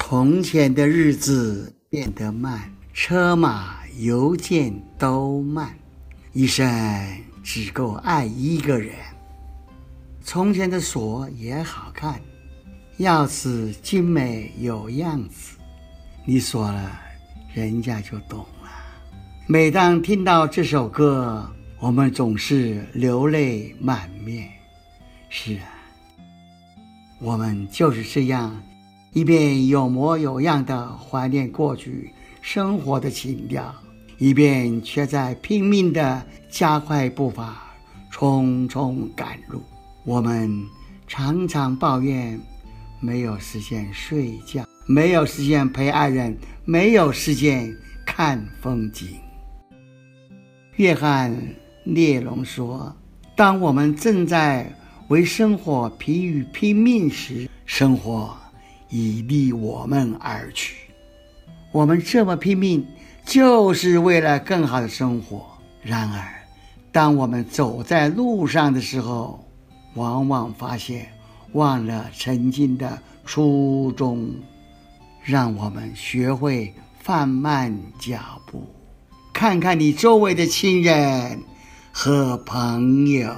从前的日子变得慢，车马邮件都慢，一生只够爱一个人。从前的锁也好看，钥匙精美有样子，你锁了，人家就懂了。每当听到这首歌，我们总是流泪满面。是啊，我们就是这样，一边有模有样的怀念过去生活的情调，一边却在拼命的加快步伐，匆匆赶路。我们常常抱怨没有时间睡觉，没有时间陪爱人，没有时间看风景。约翰列侬说：“当我们正在为生活疲于拼命时，生活已离我们而去。我们这么拼命，就是为了更好的生活。然而，当我们走在路上的时候，往往发现忘了曾经的初衷，让我们学会放慢脚步，看看你周围的亲人和朋友。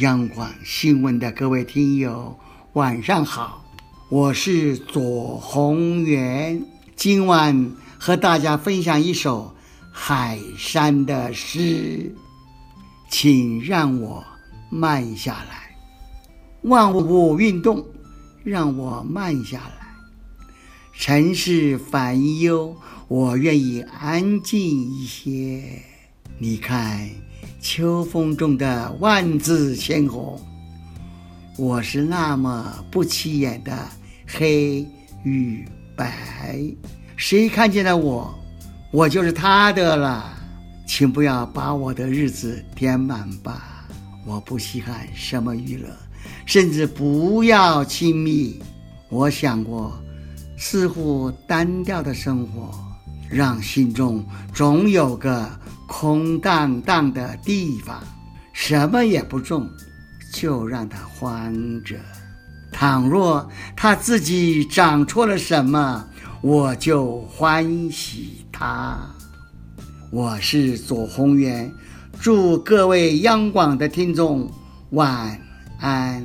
央广新闻的各位听友，晚上好，我是左宏元，今晚和大家分享一首海山的诗，请让我。慢下来，万物运动，让我慢下来。尘世烦忧，我愿意安静一些。你看，秋风中的万紫千红，我是那么不起眼的黑与白，谁看见了我，我就是他的了。请不要把我的日子填满吧。我不稀罕什么娱乐，甚至不要亲密。我想过，似乎单调的生活，让心中总有个空荡荡的地方，什么也不种，就让它欢着。倘若他自己长错了什么，我就欢喜他。我是左宏元。祝各位央广的听众晚安。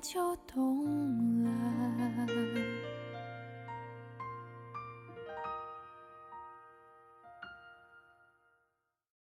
就懂了。